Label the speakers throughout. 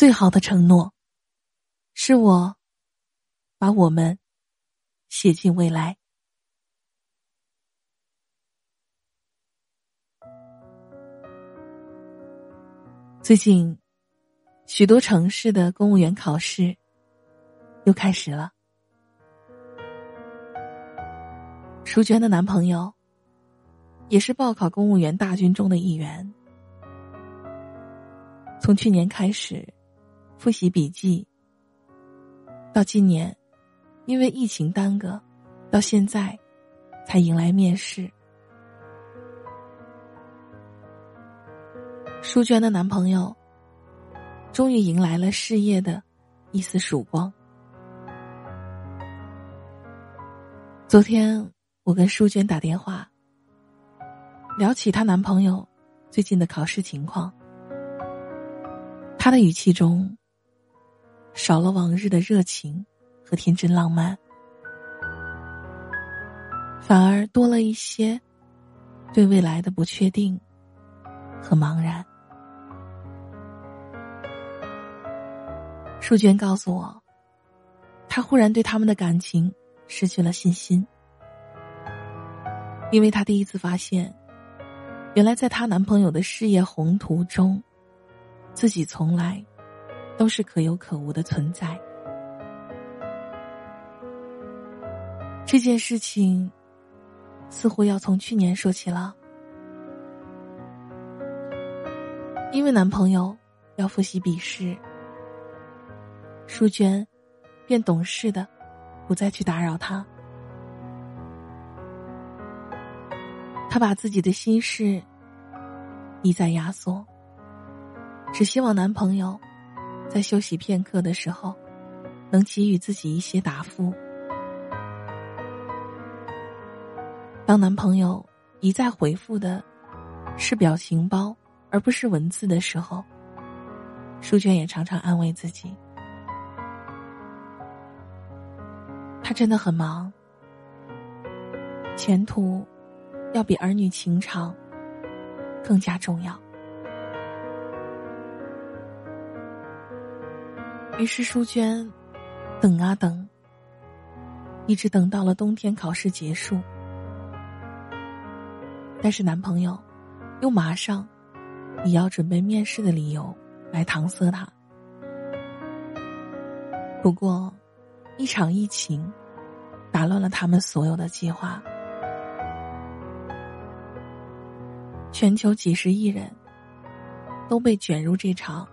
Speaker 1: 最好的承诺，是我把我们写进未来。最近，许多城市的公务员考试又开始了。淑娟的男朋友也是报考公务员大军中的一员。从去年开始复习笔记，到今年因为疫情耽搁，到现在才迎来面试。淑娟的男朋友终于迎来了事业的一丝曙光。昨天我跟淑娟打电话，聊起她男朋友最近的考试情况，她的语气中少了往日的热情和天真浪漫，反而多了一些对未来的不确定和茫然。淑娟告诉我，她忽然对他们的感情失去了信心，因为她第一次发现，原来在她男朋友的事业宏图中，自己从来都是可有可无的存在。这件事情似乎要从去年说起了，因为男朋友要复习笔试。淑娟便懂事的，不再去打扰他。她把自己的心事一再压缩，只希望男朋友在休息片刻的时候能给予自己一些答复。当男朋友一再回复的是表情包而不是文字的时候，淑娟也常常安慰自己。他真的很忙，前途要比儿女情长更加重要。于是淑娟等啊等，一直等到了冬天考试结束，但是男朋友又马上以要准备面试的理由来搪塞她。不过，一场疫情。打乱了他们所有的计划。全球几十亿人都被卷入这场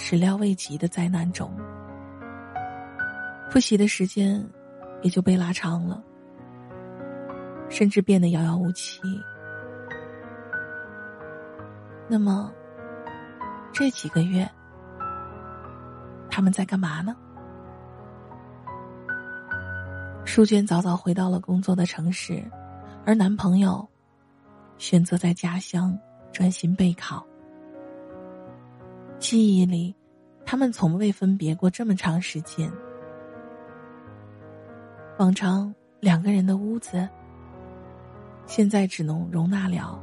Speaker 1: 始料未及的灾难中，复习的时间也就被拉长了，甚至变得遥遥无期。那么，这几个月他们在干嘛呢？淑娟早早回到了工作的城市，而男朋友选择在家乡专心备考。记忆里，他们从未分别过这么长时间。往常两个人的屋子，现在只能容纳了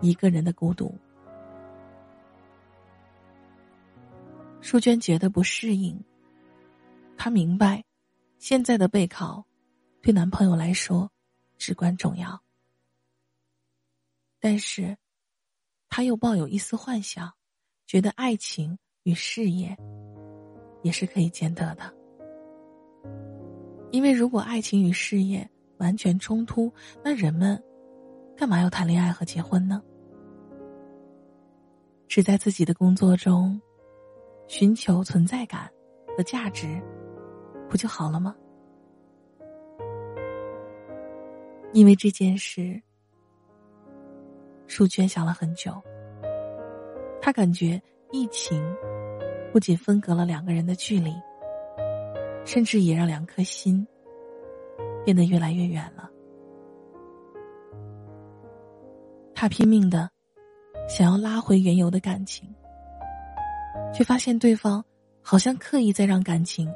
Speaker 1: 一个人的孤独。淑娟觉得不适应，她明白，现在的备考。对男朋友来说，至关重要。但是，他又抱有一丝幻想，觉得爱情与事业也是可以兼得的。因为如果爱情与事业完全冲突，那人们干嘛要谈恋爱和结婚呢？只在自己的工作中寻求存在感和价值，不就好了吗？因为这件事，树娟想了很久。他感觉疫情不仅分隔了两个人的距离，甚至也让两颗心变得越来越远了。他拼命的想要拉回原有的感情，却发现对方好像刻意在让感情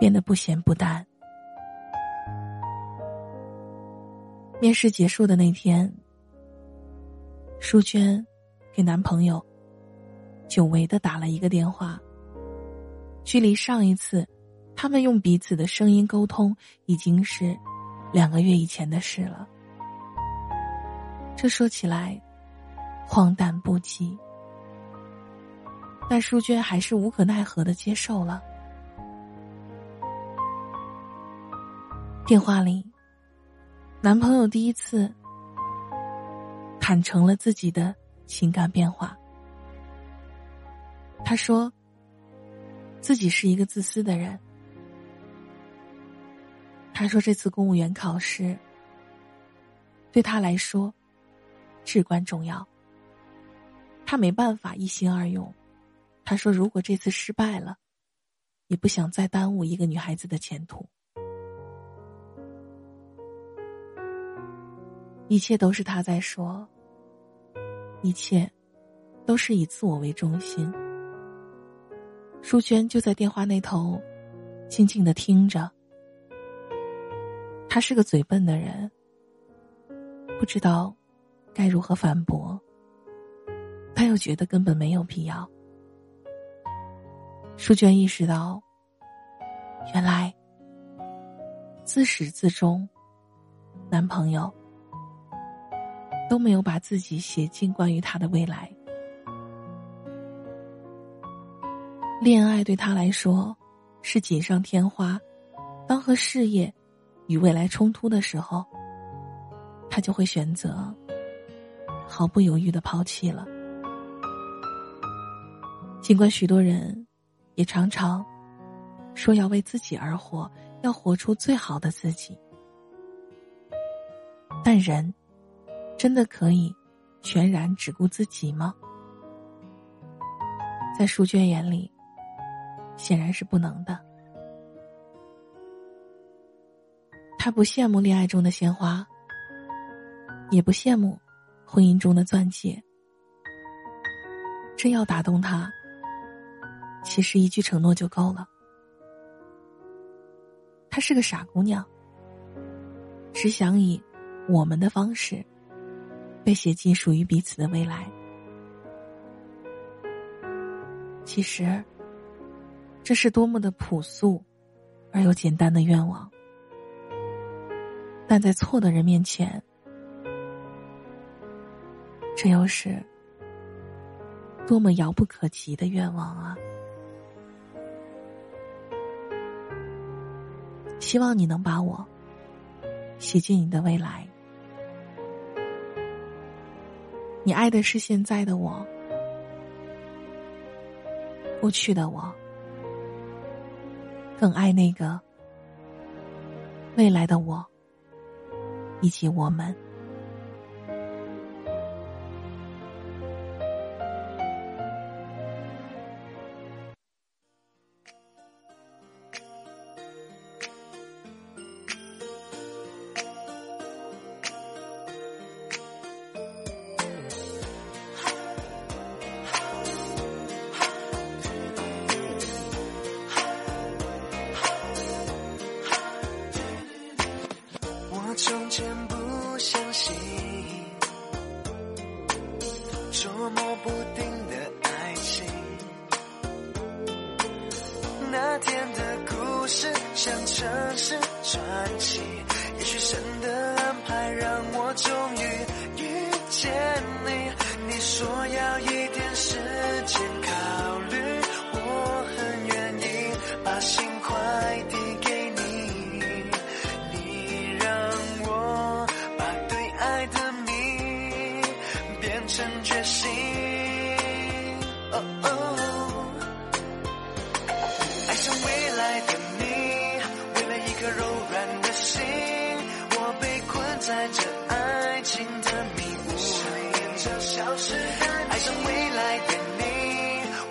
Speaker 1: 变得不咸不淡。面试结束的那天，淑娟给男朋友久违的打了一个电话，距离上一次，他们用彼此的声音沟通，已经是两个月以前的事了。这说起来，荒诞不羁，但淑娟还是无可奈何的接受了。电话里，男朋友第一次坦诚了自己的情感变化。他说：“自己是一个自私的人。”他说：“这次公务员考试对他来说至关重要，他没办法一心二用。”他说：“如果这次失败了，也不想再耽误一个女孩子的前途。”一切都是他在说，一切都是以自我为中心。淑娟就在电话那头，静静的听着。他是个嘴笨的人，不知道该如何反驳，他又觉得根本没有必要。淑娟意识到，原来自始至终，男朋友。都没有把自己写进关于他的未来。恋爱对他来说是锦上添花，当和事业与未来冲突的时候，他就会选择毫不犹豫的抛弃了。尽管许多人也常常说要为自己而活，要活出最好的自己，但人。真的可以全然只顾自己吗？在淑娟眼里，显然是不能的。他不羡慕恋爱中的鲜花，也不羡慕婚姻中的钻戒。真要打动他，其实一句承诺就够了。她是个傻姑娘，只想以我们的方式。被写进属于彼此的未来。其实，这是多么的朴素而又简单的愿望，但在错的人面前，这又是多么遥不可及的愿望啊！希望你能把我写进你的未来。你爱的是现在的我，过去的我，更爱那个未来的我，以及我们。
Speaker 2: 像城市传奇。也许神的安排让我终于遇见你。你说要一点时间考虑，我很愿意把心快递给你。你让我把对爱的迷变。成决心。个柔软的心，我被困在这爱情的迷雾里。爱上未来的你，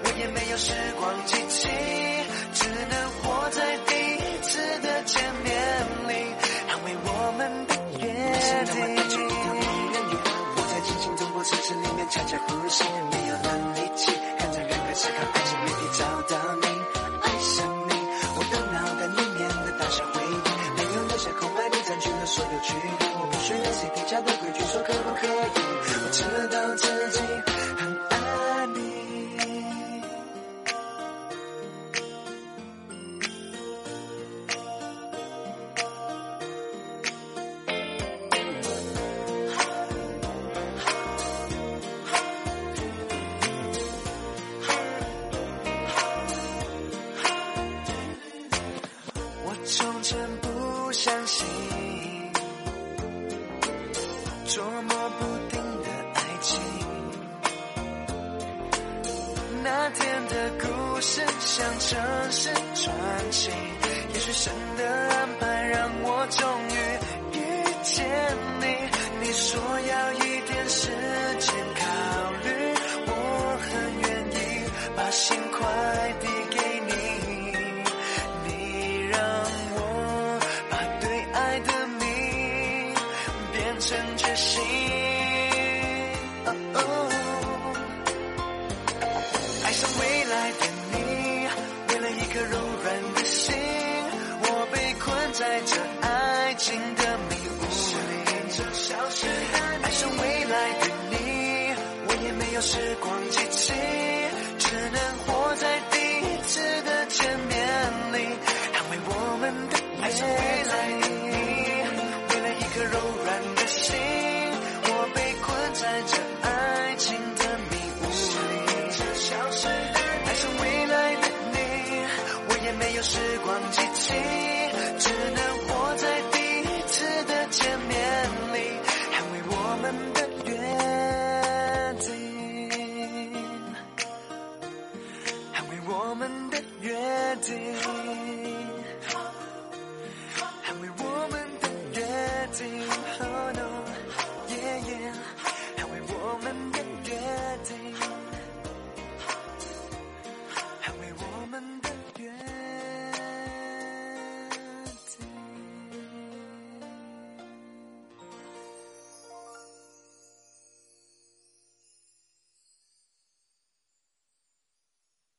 Speaker 2: 我也没有时光机器，相信捉摸不定的爱情，那天的故事像城市传奇，也许神的安排让我终于遇见你。你说要一点时间考虑，我很愿意把心快递。消失爱上未来的你，我也没有时光机器，只能活在第一次的见面里，捍卫我们的爱上未来的你，为了一颗柔软的心，我被困在这爱情的迷雾里。爱上未来的你，我也没有时光机器，只能活在